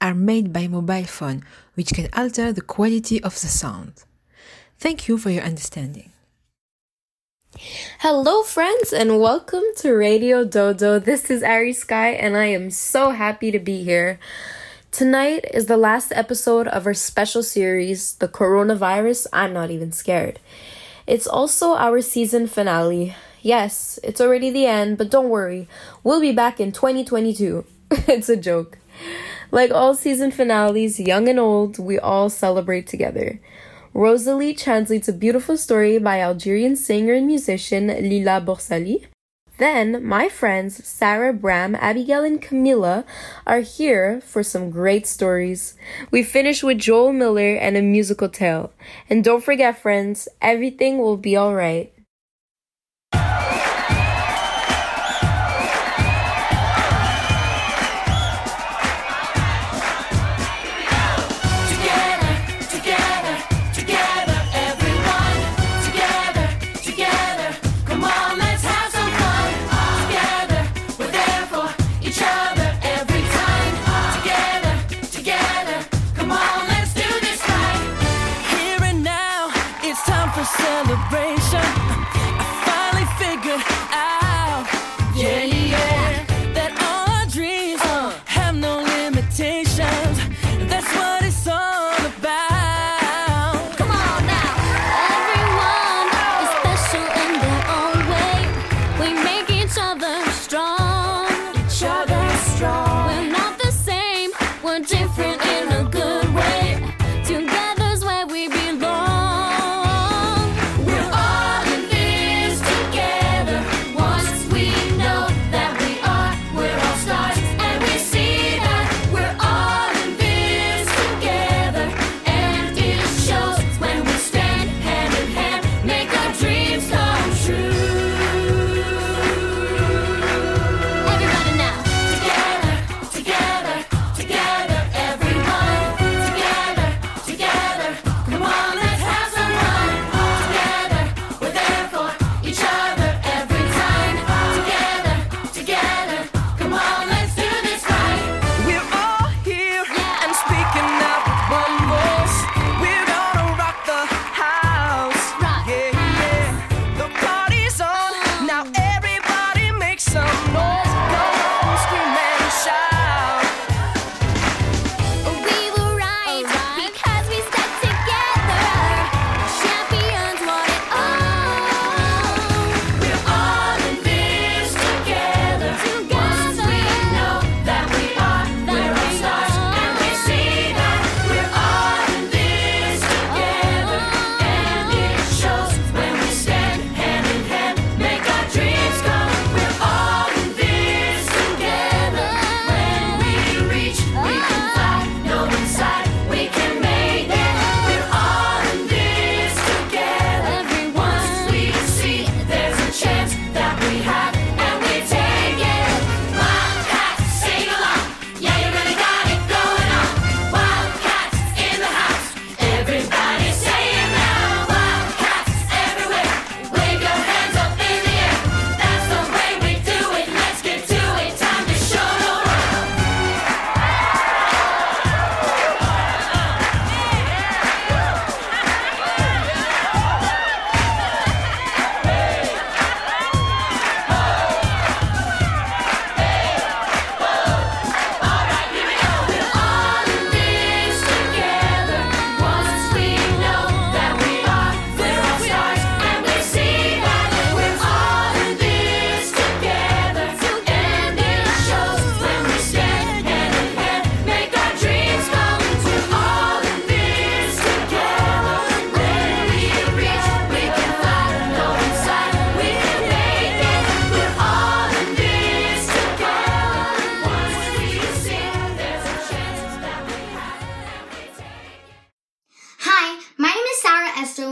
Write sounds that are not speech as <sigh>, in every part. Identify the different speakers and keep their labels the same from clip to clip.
Speaker 1: are made by mobile phone, which can alter the quality of the sound. Thank you for your understanding.
Speaker 2: Hello, friends, and welcome to Radio Dodo. This is Ari Sky, and I am so happy to be here. Tonight is the last episode of our special series, The Coronavirus I'm Not Even Scared. It's also our season finale. Yes, it's already the end, but don't worry, we'll be back in 2022. <laughs> it's a joke. Like all season finales, young and old, we all celebrate together. Rosalie translates a beautiful story by Algerian singer and musician Lila Borsali. Then, my friends Sarah, Bram, Abigail, and Camilla are here for some great stories. We finish with Joel Miller and a musical tale. And don't forget, friends, everything will be alright.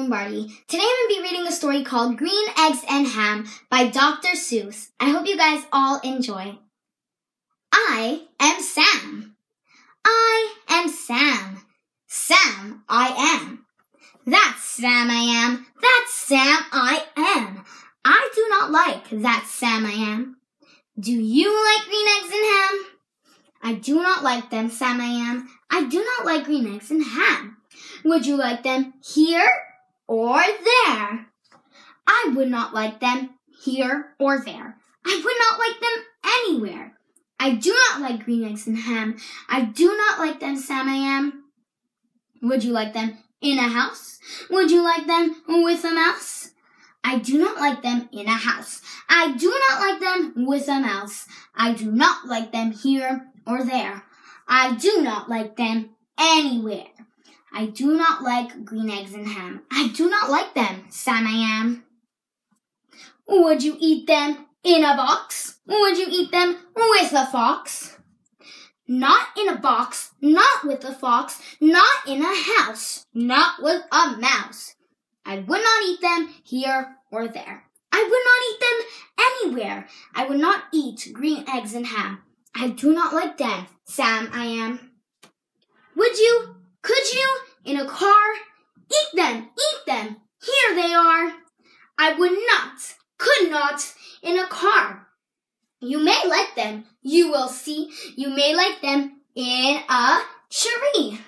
Speaker 3: Today I'm going to be reading a story called Green Eggs and Ham by Dr. Seuss. I hope you guys all enjoy. I am Sam. I am Sam. Sam I am. That's Sam I am. That's Sam I am. I do not like that Sam I am. Do you like green eggs and ham? I do not like them, Sam I am. I do not like green eggs and ham. Would you like them here or there? I would not like them here or there. I would not like them anywhere. I do not like green eggs and ham. I do not like them, Sam I am. Would you like them in a house? Would you like them with a mouse? I do not like them in a house. I do not like them with a mouse. I do not like them here or there. I do not like them anywhere. I do not like green eggs and ham. I do not like them, Sam I am. Would you eat them in a box? Would you eat them with a fox? Not in a box, not with a fox, not in a house, not with a mouse. I would not eat them here or there. I would not eat them anywhere. I would not eat green eggs and ham. I do not like them, Sam I am. Would you? Could you? In a car? Eat them, eat them. Here they are. I would not, could not, in a car. You may like them, you will see. You may like them in a tree.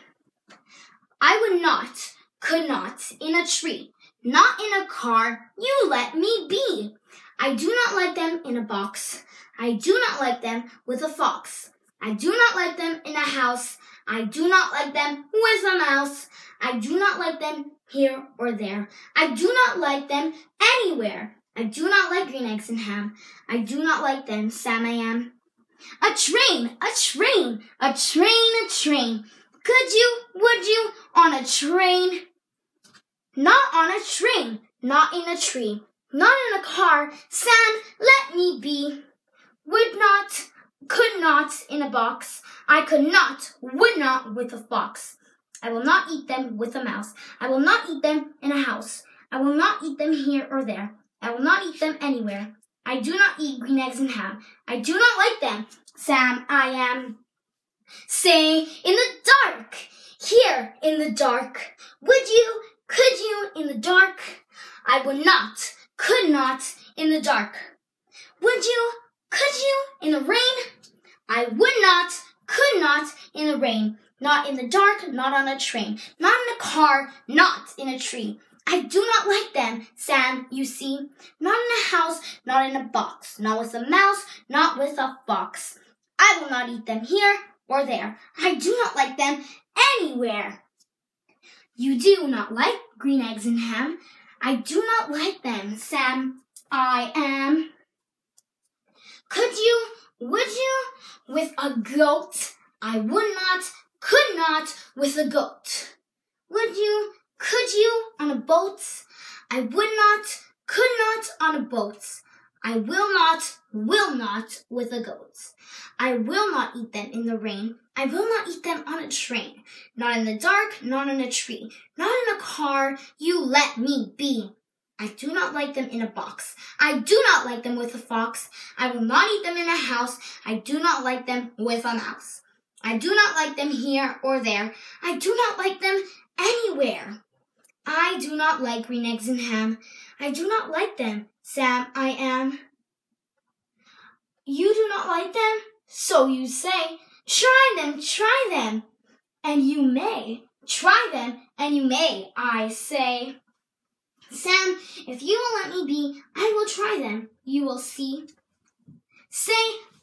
Speaker 3: I would not, could not, in a tree. Not in a car, you let me be. I do not like them in a box. I do not like them with a fox. I do not like them in a house. I do not like them with a mouse. I do not like them here or there. I do not like them anywhere. I do not like green eggs and ham. I do not like them, Sam I am. A train, a train, a train, a train. Could you, would you, on a train? Not on a train, not in a tree, not in a car. Sam, let me be. Would not, could not in a box. I could not, would not with a fox. I will not eat them with a mouse. I will not eat them in a house. I will not eat them here or there. I will not eat them anywhere. I do not eat green eggs and ham. I do not like them. Sam, I am. Say, in the dark, here in the dark. Would you, could you, in the dark? I would not, could not, in the dark. Would you, could you, in the rain? I would not, could not, in the rain. Not in the dark, not on a train, not in a car, not in a tree. I do not like them, Sam, you see. Not in a house, not in a box, not with a mouse, not with a fox. I will not eat them here or there. I do not like them anywhere. You do not like green eggs and ham. I do not like them, Sam. I am. Could you, would you, with a goat? I would not, could not, with a goat. Would you, could you, on a boat? I would not, could not, on a boat. I will not, will not, with a goat. I will not eat them in the rain. I will not eat them on a train. Not in the dark, not in a tree, not in a car. You let me be. I do not like them in a box. I do not like them with a fox. I will not eat them in a house. I do not like them with a mouse. I do not like them here or there. I do not like them anywhere. I do not like green eggs and ham. I do not like them, Sam, I am. You do not like them? So you say. Try them, try them. And you may. Try them, and you may, I say. Sam, if you will let me be, I will try them. You will see. Say,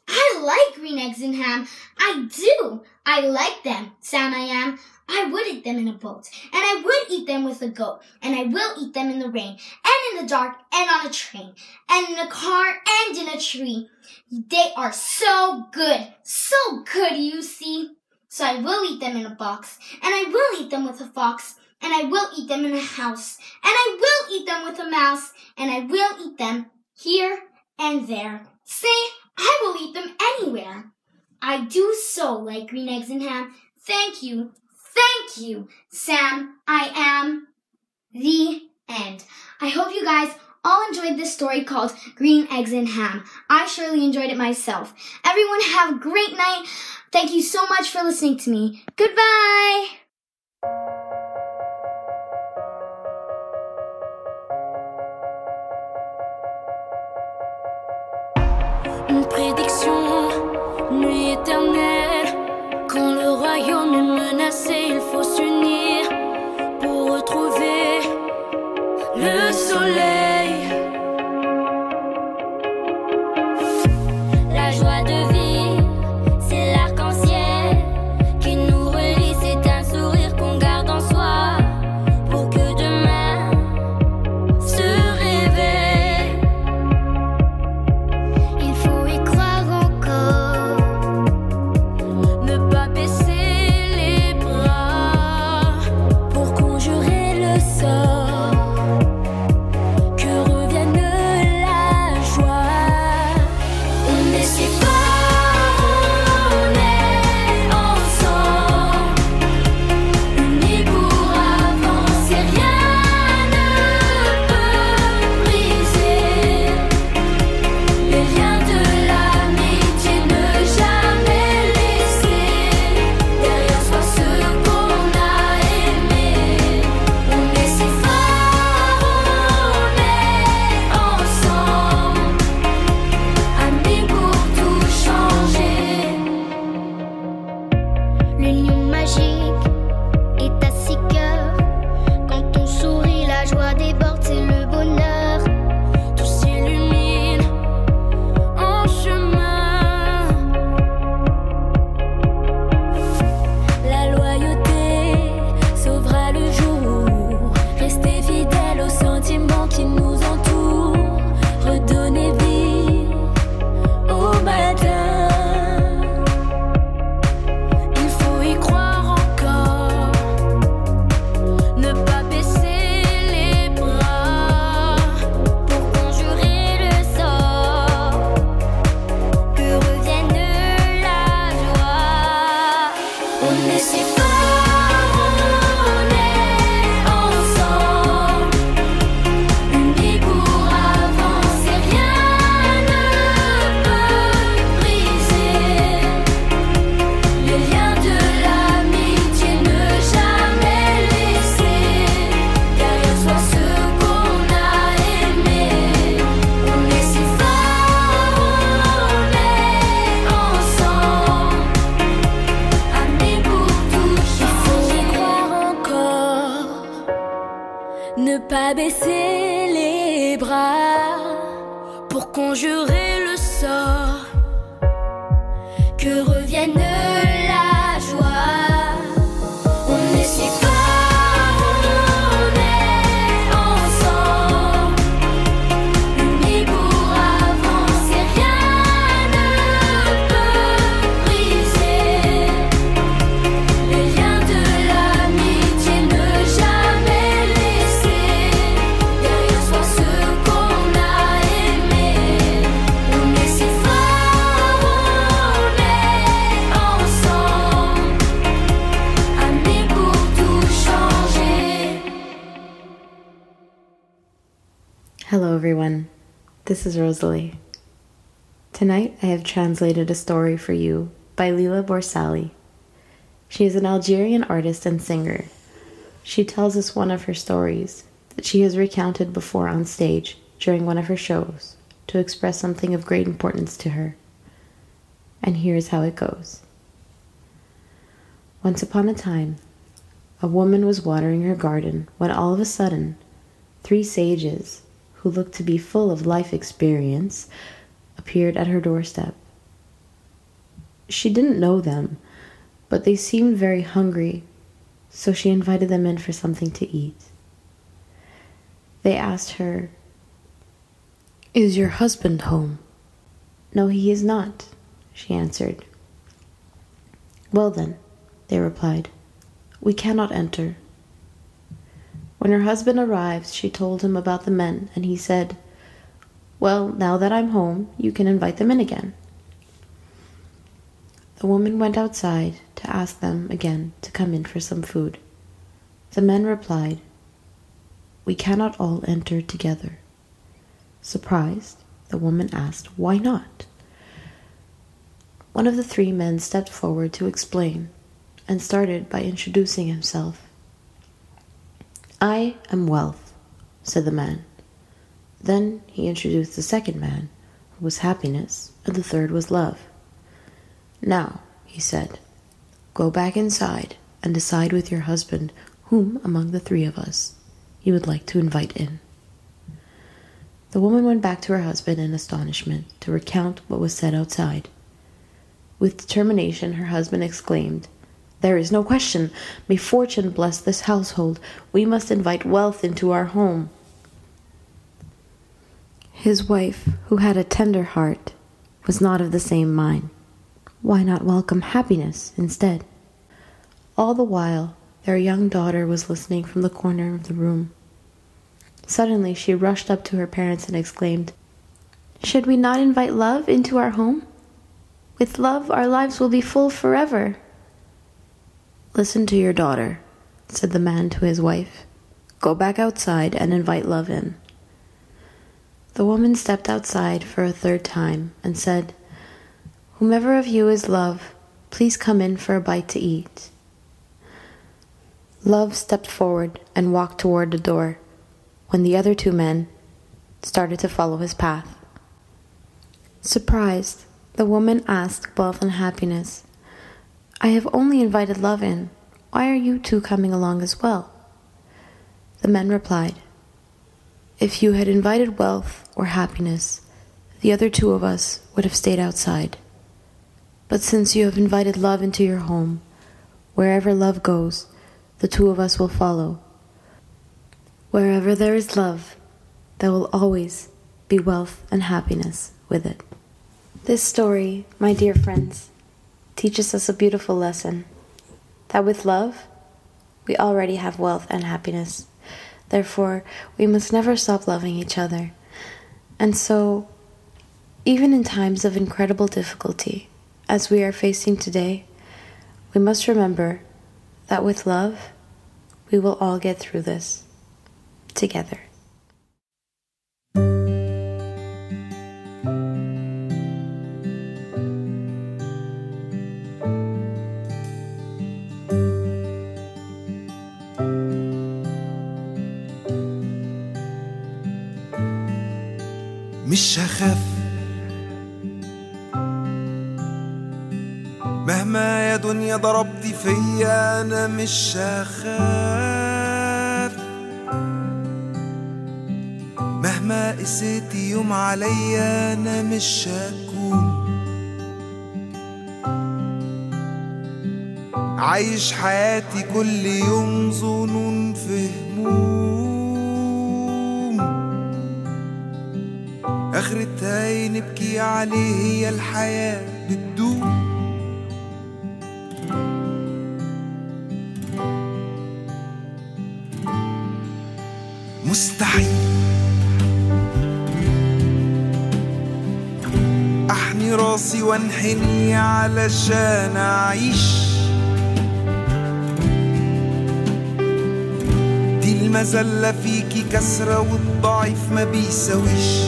Speaker 3: I like green eggs and ham. I do. I like them, Sam I am. I would eat them in a boat, and I would eat them with a goat, and I will eat them in the rain, and in the dark, and on a train, and in a car, and in a tree. They are so good, so good, you see. So I will eat them in a box, and I will eat them with a fox, and I will eat them in a house, and I will eat them with a mouse, and I will eat them here and there. Say, I will eat them anywhere. I do so like green eggs and ham. Thank you, thank you, Sam. I am the end. I hope you guys all enjoyed this story called Green Eggs and Ham. I surely enjoyed it myself. Everyone have a great night. Thank you so much for listening to me. Goodbye.
Speaker 4: Royaume est menacé, il faut s'unir pour retrouver le soleil. La joie de
Speaker 5: is Rosalie. Tonight, I have translated a story for you by Lila Borsali. She is an Algerian artist and singer. She tells us one of her stories that she has recounted before on stage during one of her shows to express something of great importance to her. And here's how it goes. Once upon a time, a woman was watering her garden when all of a sudden, three sages, who looked to be full of life experience, appeared at her doorstep. She didn't know them, but they seemed very hungry, so she invited them in for something to eat. They asked her, Is your husband home? No, he is not, she answered. Well then, they replied, we cannot enter. When her husband arrives, she told him about the men, and he said, Well, now that I'm home, you can invite them in again. The woman went outside to ask them again to come in for some food. The men replied, we cannot all enter together. Surprised, the woman asked, Why not? One of the three men stepped forward to explain and started by introducing himself. I am wealth, said the man. Then he introduced the second man, who was happiness, and the third was love. Now, he said, go back inside and decide with your husband whom among the three of us you would like to invite in. The woman went back to her husband in astonishment to recount what was said outside. With determination, her husband exclaimed, There is no question. May fortune bless this household. We must invite wealth into our home. His wife, who had a tender heart, was not of the same mind. Why not welcome happiness instead? All the while, their young daughter was listening from the corner of the room. Suddenly, she rushed up to her parents and exclaimed, Should we not invite love into our home? With love, our lives will be full forever. Listen to your daughter, said the man to his wife. Go back outside and invite love in. The woman stepped outside for a third time and said, Whomever of you is love, please come in for a bite to eat. Love stepped forward and walked toward the door when the other two men started to follow his path. Surprised, the woman asked Wealth and Happiness, I have only invited Love in. Why are you two coming along as well? The men replied, If you had invited Wealth or Happiness, the other two of us would have stayed outside. But since you have invited love into your home, wherever love goes, the two of us will follow. Wherever there is love, there will always be wealth and happiness with it. This story, my dear friends, teaches us a beautiful lesson that with love, we already have wealth and happiness. Therefore, we must never stop loving each other. And so, even in times of incredible difficulty, as we are facing today, we must remember that with love, we will all get through this together.
Speaker 6: مش هخاف مهما قسيتي يوم عليا أنا مش هكون. عايش حياتي كل يوم ظنون في هموم. اخرتها نبكي عليه هي الحياة بتدوم. وانحني علشان أعيش. دي المذلة فيكي كسرة والضعيف ما بيساويش.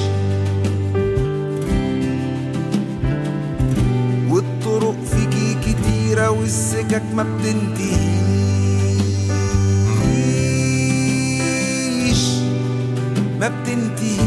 Speaker 6: والطرق فيكي كتيرة والسكك ما بتنتهيش. ما بتنتهيش.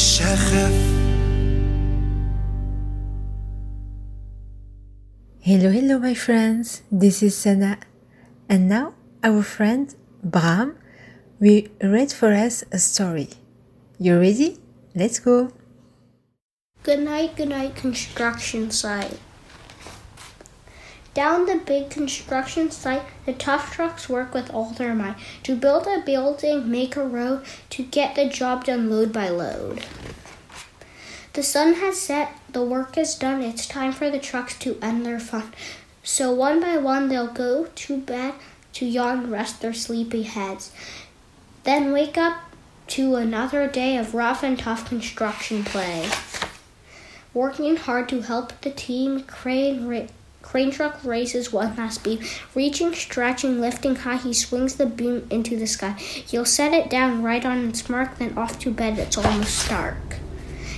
Speaker 6: مش هخاف
Speaker 1: Hello, hello, my friends. This is Sana. And now, our friend Bram will read for us a story. You ready? Let's go.
Speaker 7: Good night, good night, construction site. Down the big construction site, the tough trucks work with all their might to build a building, make a road, to get the job done load by load. The sun has set, the work is done, it's time for the trucks to end their fun. So one by one they'll go to bed to yawn rest their sleepy heads. Then wake up to another day of rough and tough construction play. Working hard to help the team, crane, ra- crane truck races one last beam. Reaching, stretching, lifting high, he swings the beam into the sky. He'll set it down right on its mark, then off to bed, it's almost dark.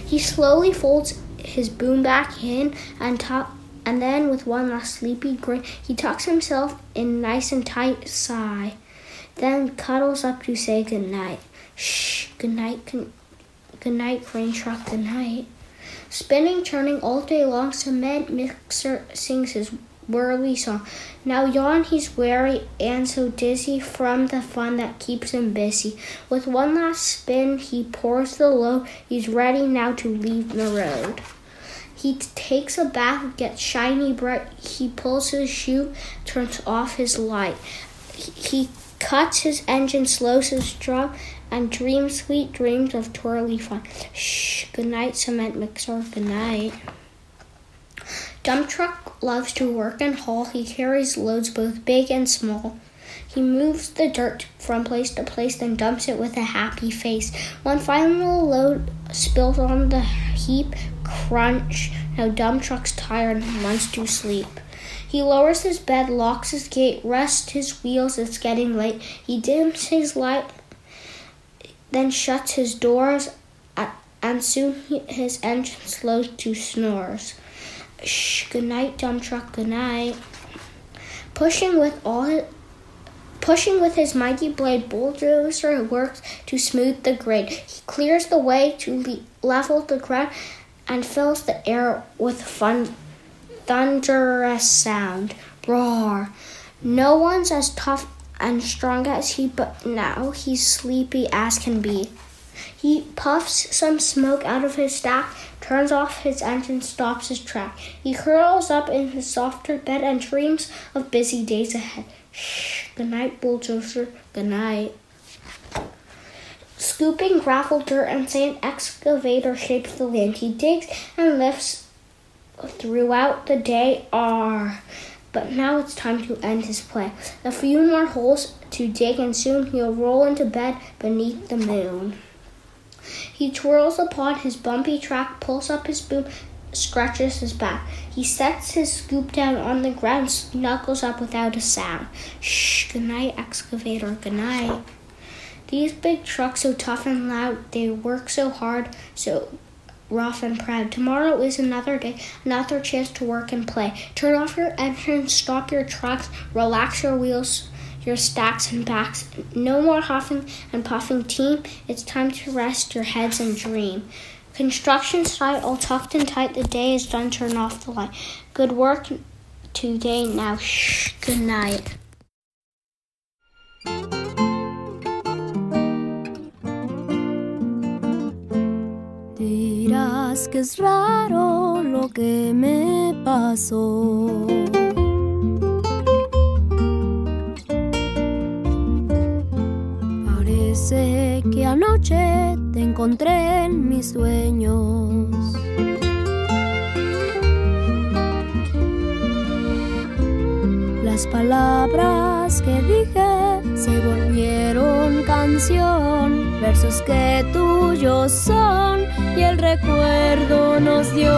Speaker 7: He slowly folds his boom back in and top, and then with one last sleepy grin, he tucks himself in nice and tight sigh, then cuddles up to say good night. Shh, good night, good, good night, crane truck, good night. Spinning, churning all day long, cement mixer sings his whirly song. Now yawn, he's weary and so dizzy from the fun that keeps him busy. With one last spin, he pours the load. He's ready now to leave the road. He takes a bath, gets shiny bright. He pulls his shoe, turns off his light. He, he cuts his engine, slows his drum, and dreams sweet dreams of twirly fun. Shh, good night, cement mixer, good night. Dump truck loves to work and haul. He carries loads both big and small. He moves the dirt from place to place, then dumps it with a happy face. One final load spilled on the heap, crunch. Now dump truck's tired and wants to sleep. He lowers his bed, locks his gate, rests his wheels. It's getting late. He dims his light, then shuts his doors, a- and soon his engine slows to snores. Shh, good night, dump truck, good night. Pushing with all his, pushing with his mighty blade, bulldozer works to smooth the grade. He clears the way to le- level the ground and fills the air with fun, thunderous sound. Roar! No one's as tough and strong as he, but now he's sleepy as can be. He puffs some smoke out of his stack, turns off his engine, stops his track. He curls up in his softer bed and dreams of busy days ahead. Shh, good night, bulldozer, good night. Scooping gravel, dirt, and sand, excavator shapes the land. He digs and lifts throughout the day. R. But now it's time to end his play. A few more holes to dig, and soon he'll roll into bed beneath the moon. He twirls upon his bumpy track, pulls up his boom, scratches his back. He sets his scoop down on the ground, snuggles up without a sound. Shh, good night, excavator, good night. These big trucks so tough and loud, they work so hard, so rough and proud. Tomorrow is another day, another chance to work and play. Turn off your engine, stop your trucks, relax your wheels, your stacks and backs. No more huffing and puffing, team. It's time to rest your heads and dream. Construction site all tucked and tight. The day is done. Turn off the light. Good work today. Now, shh. Good night.
Speaker 8: es que es raro lo que me pasó. Parece que anoche te encontré en mis sueños.
Speaker 4: Las palabras que dije se volvieron canción, versos que tuyos son y el recuerdo nos dio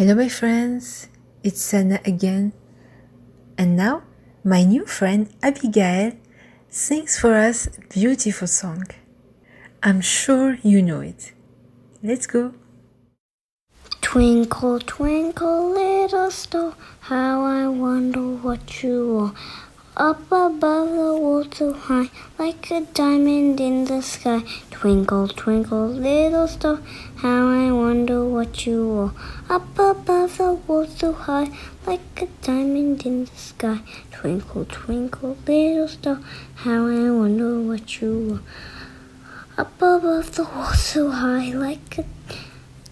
Speaker 1: Hello, my friends. It's Sana again. And now, my new friend Abigail sings for us a beautiful song. I'm sure you know it. Let's go.
Speaker 9: Twinkle, twinkle, little star, how I wonder what you are. Up above the so high, like a diamond in the sky. Twinkle, twinkle, little star, how I wonder what you are. Up above the so high, like a diamond in the sky. Twinkle, twinkle, little star, how I wonder what you are. Up above the so high, like a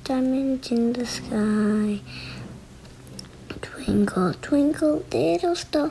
Speaker 9: diamond in the sky. Twinkle, twinkle, little star,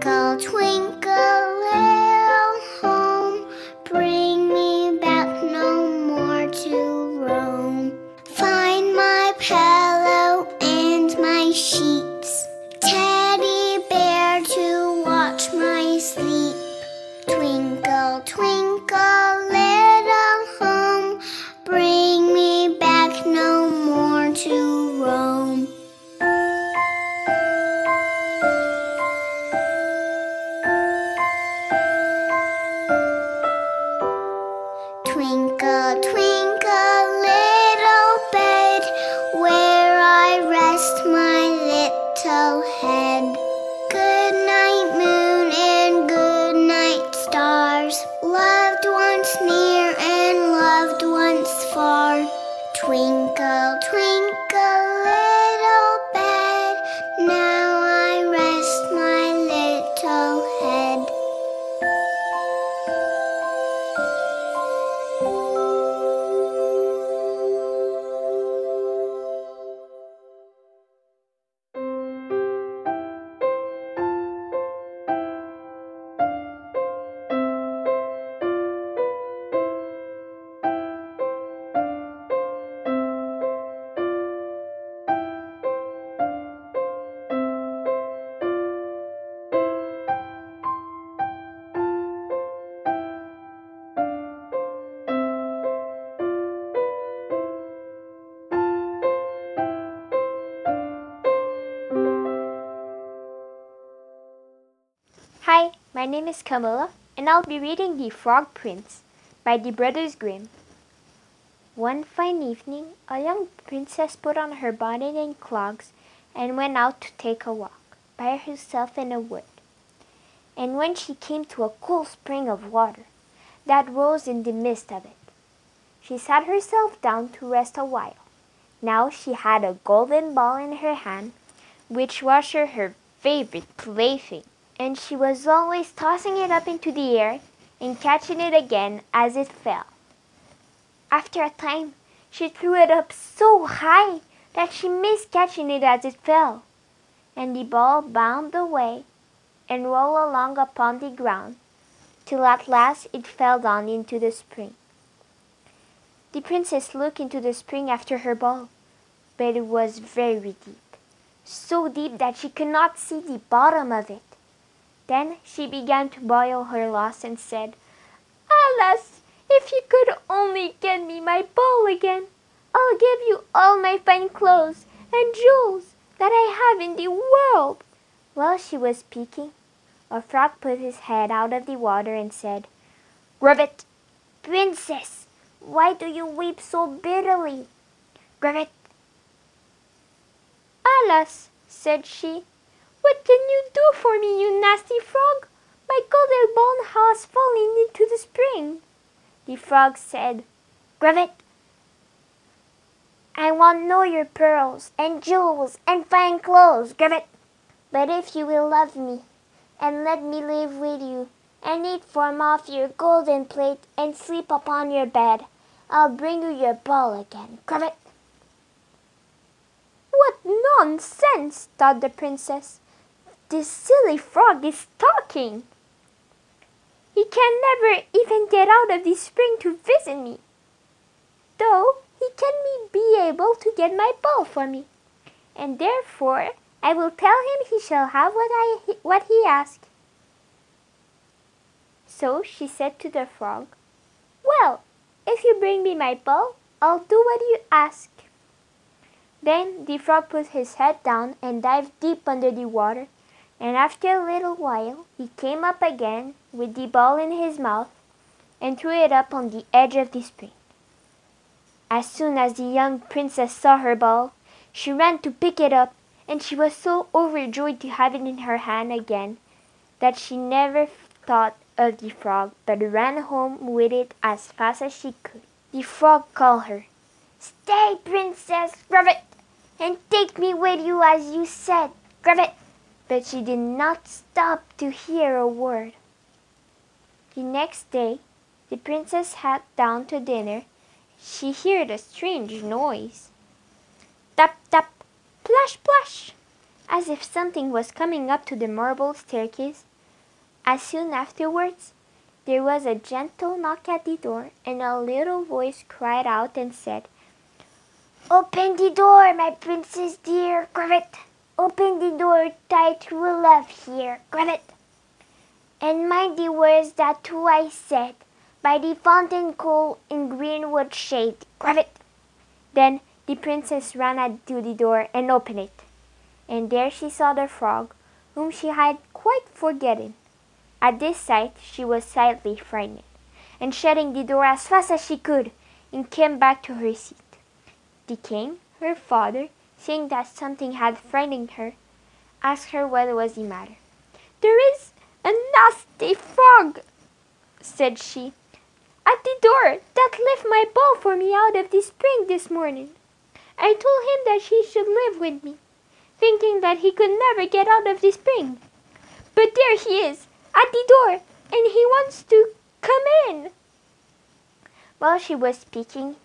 Speaker 10: Twinkle, twinkle,
Speaker 11: name is Camilla, and I'll be reading The Frog Prince by the Brothers Grimm. One fine evening, a young princess put on her bonnet and clogs and went out to take a walk by herself in a wood. And when she came to a cool spring of water that rose in the midst of it, she sat herself down to rest a while. Now she had a golden ball in her hand, which was her, her favorite plaything, and she was always tossing it up into the air and catching it again as it fell. After a time, she threw it up so high that she missed catching it as it fell, and the ball bounded away and rolled along upon the ground, till at last it fell down into the spring. The princess looked into the spring after her ball, but it was very deep, so deep that she could not see the bottom of it. Then she began to boil her loss and said, Alas, if you could only get me my ball again, I'll give you all my fine clothes and jewels that I have in the world. While she was speaking, a frog put his head out of the water and said, Grivet, princess, why do you weep so bitterly? Grivet. Alas, said she, what can you do for me, you nasty frog? My golden ball has fallen into the spring. The frog said, Grivet, I want know your pearls and jewels and fine clothes, Grivet. But if you will love me and let me live with you and eat from off your golden plate and sleep upon your bed, I'll bring you your ball again, Grivet. What nonsense, thought the princess. This silly frog is talking. He can never even get out of the spring to visit me, though he can be able to get my ball for me, and therefore I will tell him he shall have what I what he asked. So she said to the frog, Well, if you bring me my ball, I'll do what you ask. Then the frog put his head down and dived deep under the water, and after a little while he came up again with the ball in his mouth and threw it up on the edge of the spring. As soon as the young princess saw her ball, she ran to pick it up, and she was so overjoyed to have it in her hand again that she never thought of the frog, but ran home with it as fast as she could. The frog called her, Stay, Princess Grivet, and take me with you as you said, Grivet. But she did not stop to hear a word. The next day, the princess sat down to dinner. She heard a strange noise. Tap, tap, plash, plash, as if something was coming up to the marble staircase. As soon afterwards, there was a gentle knock at the door, and a little voice cried out and said, Open the door, my princess dear, Grivet. Open the door, thy true love here, Grab it. And mind the words that two I said, by the fountain cool in greenwood shade, Grab it. Then the princess ran to the door and opened it, and there she saw the frog, whom she had quite forgotten. At this sight she was slightly frightened, and shutting the door as fast as she could, and came back to her seat. The king, her father, seeing that something had frightened her, asked her what was the matter. There is a nasty frog, said she, at the door that left my ball for me out of the spring this morning. I told him that he should live with me, thinking that he could never get out of the spring. But there he is, at the door, and he wants to come in. While she was speaking,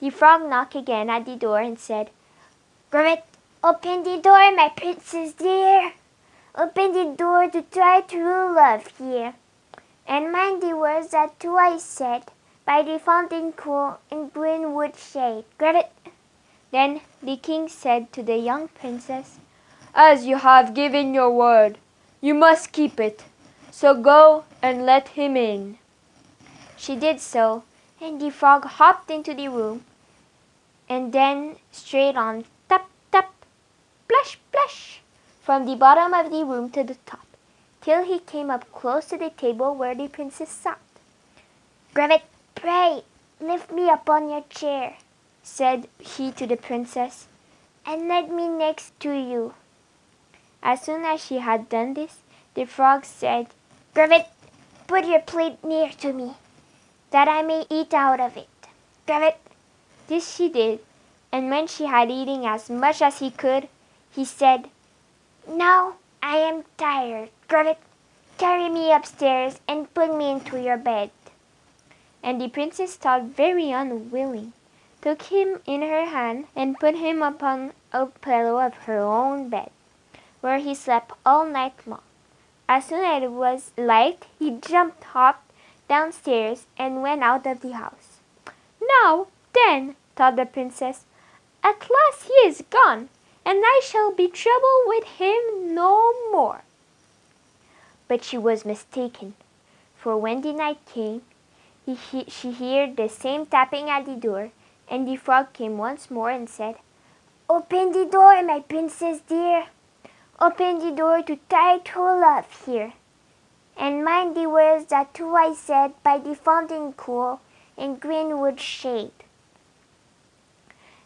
Speaker 11: the frog knocked again at the door and said, Grivet, open the door, my princess dear. Open the door to try true love here. And mind the words that twice said, by the fountain cool in greenwood shade. Grivet. Then the king said to the young princess, As you have given your word, you must keep it. So go and let him in. She did so, and the frog hopped into the room, and then straight on splash splash, from the bottom of the room to the top. till he came up close to the table where the princess sat. Grivet, pray, lift me up on your chair, said he to the princess, and let me next to you. As soon as she had done this, the frog said, Grivet, put your plate near to me, that I may eat out of it. Grivet. This she did, and when she had eaten as much as he could, he said, Now I am tired. Grivet, carry me upstairs and put me into your bed. And the princess thought very unwilling, took him in her hand, and put him upon a pillow of her own bed, where he slept all night long. As soon as it was light, he jumped, hopped downstairs, and went out of the house. Now, then, thought the princess, at last he is gone, and I shall be troubled with him no more. But she was mistaken, for when the night came, he, he, she heard the same tapping at the door, and the frog came once more and said, Open the door, my princess dear. Open the door to tide true love here. And mind the words that two I said by the fountain cool in greenwood shade.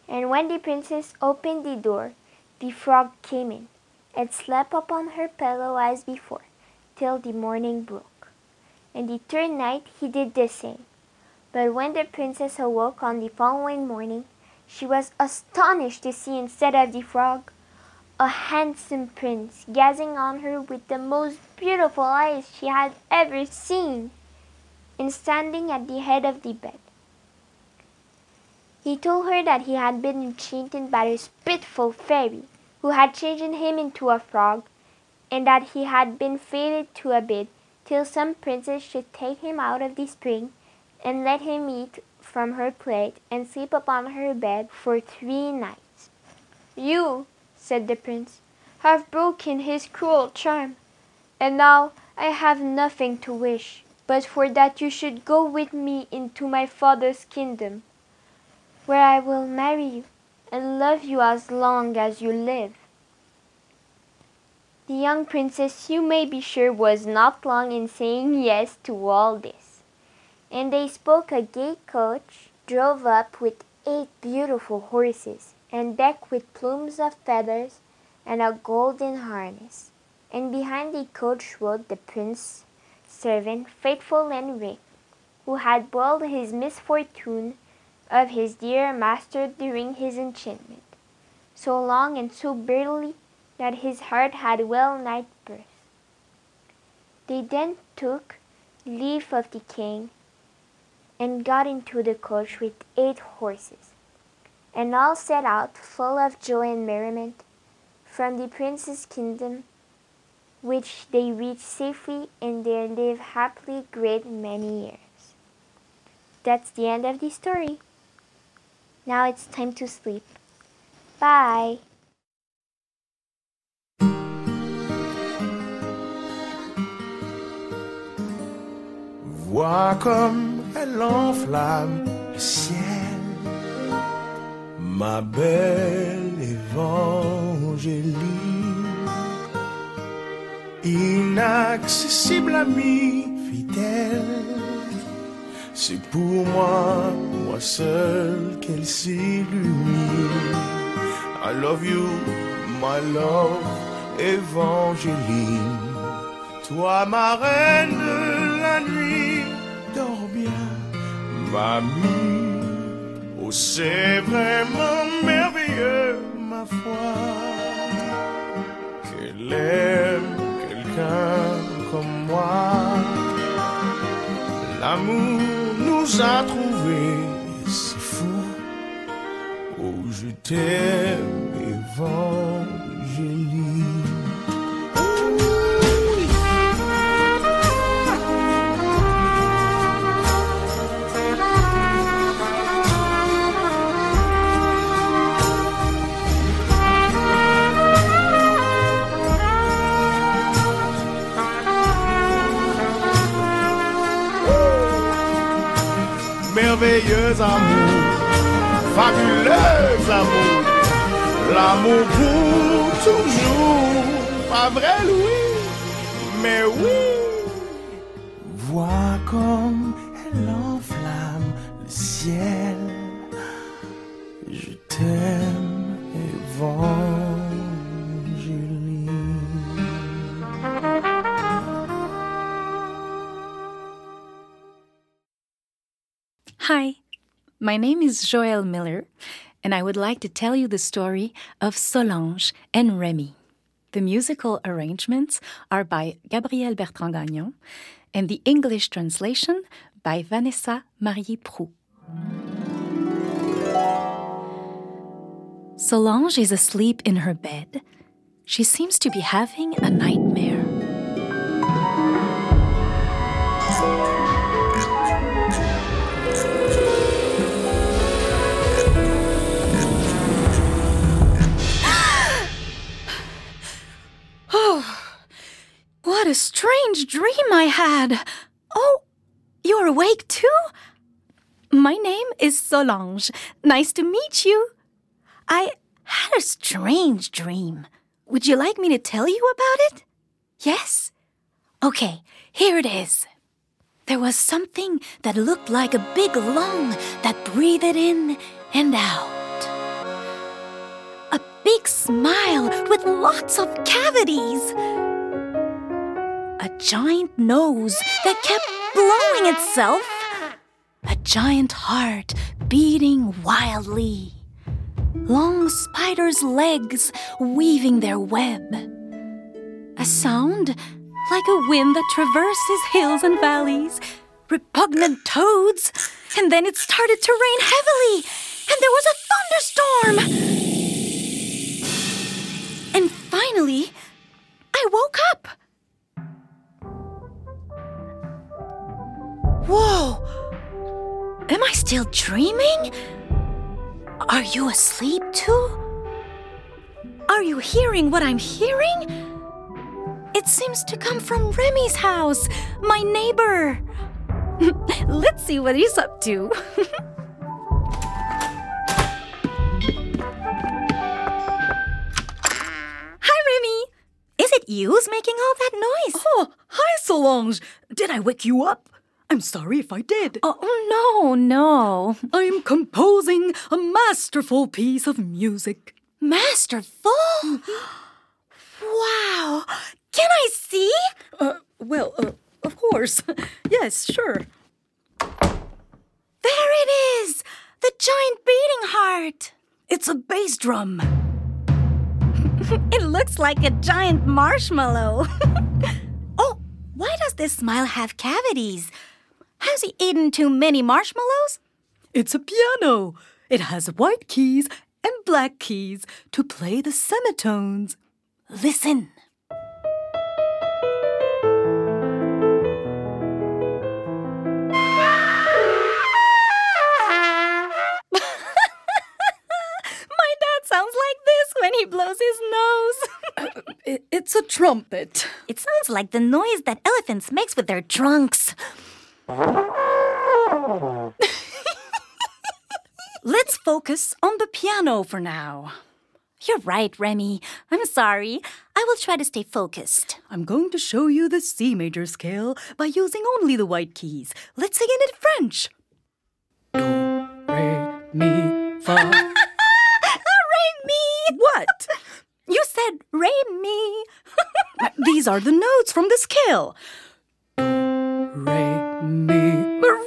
Speaker 11: And when the princess opened the door, the frog came in, and slept upon her pillow as before, till the morning broke. And the third night he did the same. But when the princess awoke on the following morning, she was astonished to see instead of the frog a handsome prince gazing on her with the most beautiful eyes she had ever seen, and standing at the head of the bed. He told her that he had been enchanted by a spiteful fairy who had changed him into a frog, and that he had been fated to abide till some princess should take him out of the spring and let him eat from her plate and sleep upon her bed for three nights. You, said the prince, have broken his cruel charm, and now I have nothing to wish but for that you should go with me into my father's kingdom, where I will marry you and love you as long as you live. The young princess, you may be sure, was not long in saying yes to all this. And they spoke a gay coach drove up with eight beautiful horses, and decked with plumes of feathers and a golden harness. And behind the coach rode the prince's servant, faithful and who had boiled his misfortune of his dear master during his enchantment, so long and so bitterly that his heart had well nigh burst. They then took leave of the king and got into the coach with eight horses, and all set out full of joy and merriment from the prince's kingdom, which they reached safely and there lived happily great many years. That's the end of the story. Now it's time to sleep. Bye.
Speaker 6: Vois comme elle enflamme le ciel, ma belle Évangéline, inaccessible amie fidèle. C'est pour moi, moi seul qu'elle s'illumine. I love you, my love, Évangéline. Toi, ma reine de la nuit, dors bien, mamie. Oh, c'est vraiment merveilleux, ma foi, qu'elle aime quelqu'un comme moi. L'amour nous a trouvés, c'est fou. Oh, je t'aime, Évangéline. Merveilleux amour, fabuleux amour, l'amour pour toujours, pas vrai Louis, mais oui.
Speaker 12: My name is Joël Miller, and I would like to tell you the story of Solange and Remy. The musical arrangements are by Gabriel Bertrand Gagnon, and the English translation by Vanessa Marie Prou. Solange is asleep in her bed. She seems to be having a nightmare. What a strange dream I had. Oh, you're awake too? My name is Solange. Nice to meet you. I had a strange dream. Would you like me to tell you about it? Yes? Okay, here it is. There was something that looked like a big lung that breathed in and out. A big smile with lots of cavities. Giant nose that kept blowing itself. A giant heart beating wildly. Long spider's legs weaving their web. A sound like a wind that traverses hills and valleys. Repugnant toads. And then it started to rain heavily. And there was a thunderstorm. And finally, I woke up. Whoa! Am I still dreaming? Are you asleep too? Are you hearing what I'm hearing? It seems to come from Remy's house, my neighbor. <laughs> Let's see what he's up to. <laughs> Hi, Remy. Is it you's making all that noise?
Speaker 13: Oh, hi, Solange. Did I wake you up? I'm sorry if I did.
Speaker 12: Oh, no, no.
Speaker 13: I'm composing a masterful piece of music.
Speaker 12: Masterful? wow. Can I see?
Speaker 13: Uh, well, uh, of course. yes, sure.
Speaker 12: There it is! The giant beating heart!
Speaker 13: It's a bass drum. <laughs>
Speaker 12: it looks like a giant marshmallow. <laughs> oh, why does this smile have cavities? Has he eaten too many marshmallows?
Speaker 13: It's a piano. It has white keys and black keys to play the semitones.
Speaker 12: Listen. <laughs> My dad sounds like this when he blows his nose. <coughs>
Speaker 13: It- it's a trumpet.
Speaker 12: It sounds like the noise that elephants makes with their trunks. Let's focus on the piano for now. You're right, Remy. I'm sorry. I will try to stay focused.
Speaker 13: I'm going to show you the C major scale by using only the white keys. Let's sing it in French. Do, re, mi, fa. <laughs>
Speaker 12: Remy!
Speaker 13: What?
Speaker 12: You said Remy. <laughs>
Speaker 13: These are the notes from the scale.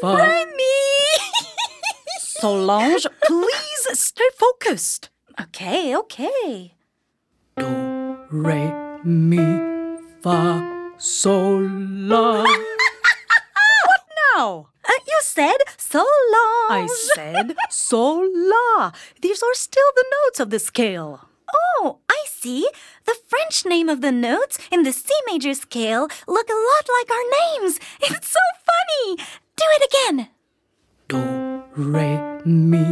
Speaker 13: Fa. <laughs>
Speaker 12: Remy!
Speaker 13: Solange, please stay focused.
Speaker 12: Okay, okay.
Speaker 13: Do, re, mi, fa, sol, la. <laughs> what now?
Speaker 12: Uh, you said Solange.
Speaker 13: I said sol, la. These are still the notes of the scale.
Speaker 12: Oh, I see. The French name of the notes in the C major scale look a lot like our names. <laughs> It's so funny. Do it again.
Speaker 13: Do, re, mi,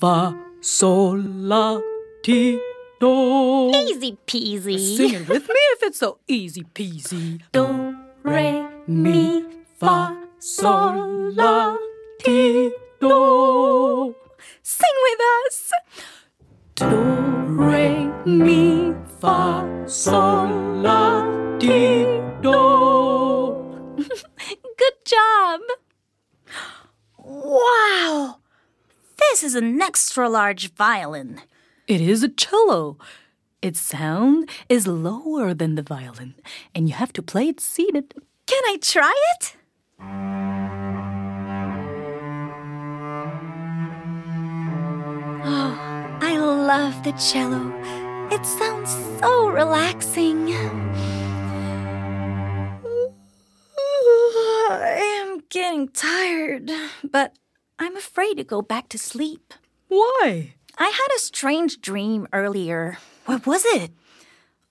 Speaker 13: fa, sol, la, ti, do.
Speaker 12: Easy peasy.
Speaker 13: Sing it with me if it's so easy peasy.
Speaker 12: Do, re,
Speaker 13: mi, fa, sol, la, ti, do.
Speaker 12: Sing with us.
Speaker 13: Do, re, mi, fa, sol, la, ti, Do.
Speaker 12: This is an extra large violin.
Speaker 13: It is a cello. Its sound is lower than the violin, and you have to play it seated.
Speaker 12: Can I try it? Oh, I love the cello. It sounds so relaxing. I am getting tired, but I'm afraid to go back to sleep.
Speaker 13: Why?
Speaker 12: I had a strange dream earlier. What was it?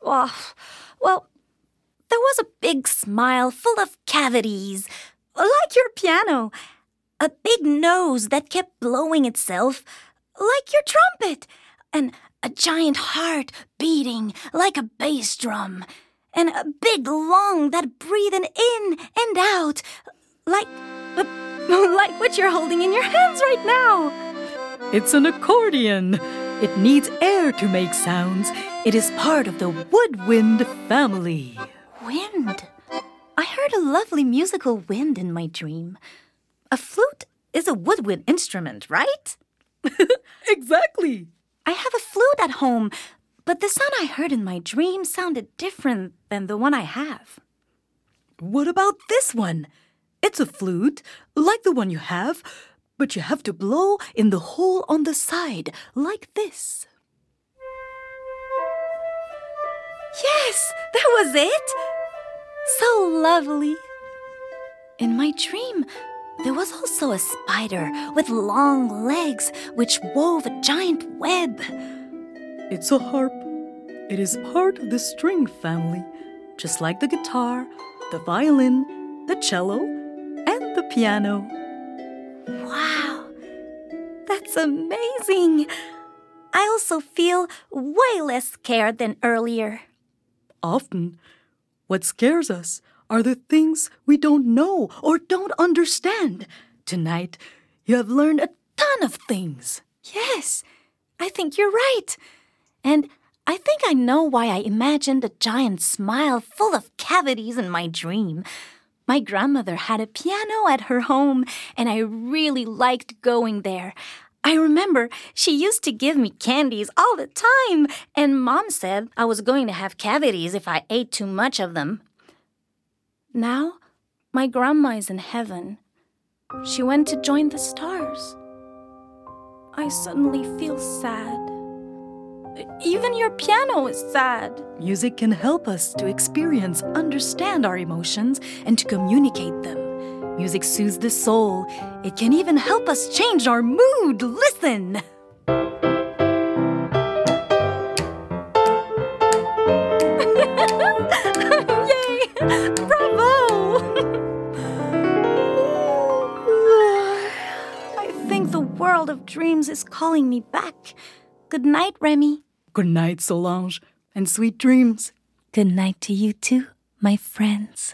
Speaker 12: Well, well, there was a big smile full of cavities, like your piano. A big nose that kept blowing itself, like your trumpet. And a giant heart beating like a bass drum. And a big lung that breathing in and out, like, <laughs> like what you're holding in your hands right now.
Speaker 13: It's an accordion. It needs air to make sounds. It is part of the woodwind family.
Speaker 12: Wind. I heard a lovely musical wind in my dream. A flute is a woodwind instrument, right? <laughs>
Speaker 13: exactly.
Speaker 12: I have a flute at home, but the sound I heard in my dream sounded different than the one I have.
Speaker 13: What about this one? It's a flute, like the one you have, but you have to blow in the hole on the side, like this.
Speaker 12: Yes, that was it! So lovely. In my dream, there was also a spider with long legs which wove a giant web.
Speaker 13: It's a harp. It is part of the string family, just like the guitar, the violin, the cello, piano.
Speaker 12: Wow, that's amazing. I also feel way less scared than earlier.
Speaker 13: Often, what scares us are the things we don't know or don't understand. Tonight, you have learned a ton of things.
Speaker 12: Yes, I think you're right. And I think I know why I imagined a giant smile full of cavities in my dream. My grandmother had a piano at her home, and I really liked going there. I remember she used to give me candies all the time, and mom said I was going to have cavities if I ate too much of them. Now, my grandma is in heaven. She went to join the stars. I suddenly feel sad. Even your piano is sad.
Speaker 13: Music can help us to experience, understand our emotions, and to communicate them. Music soothes the soul. It can even help us change our mood. Listen! <laughs>
Speaker 12: Yay! Bravo! I think the world of dreams is calling me back. Good night, Remy.
Speaker 13: Good night, Solange, and sweet dreams.
Speaker 12: Good night to you too, my friends.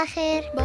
Speaker 10: night.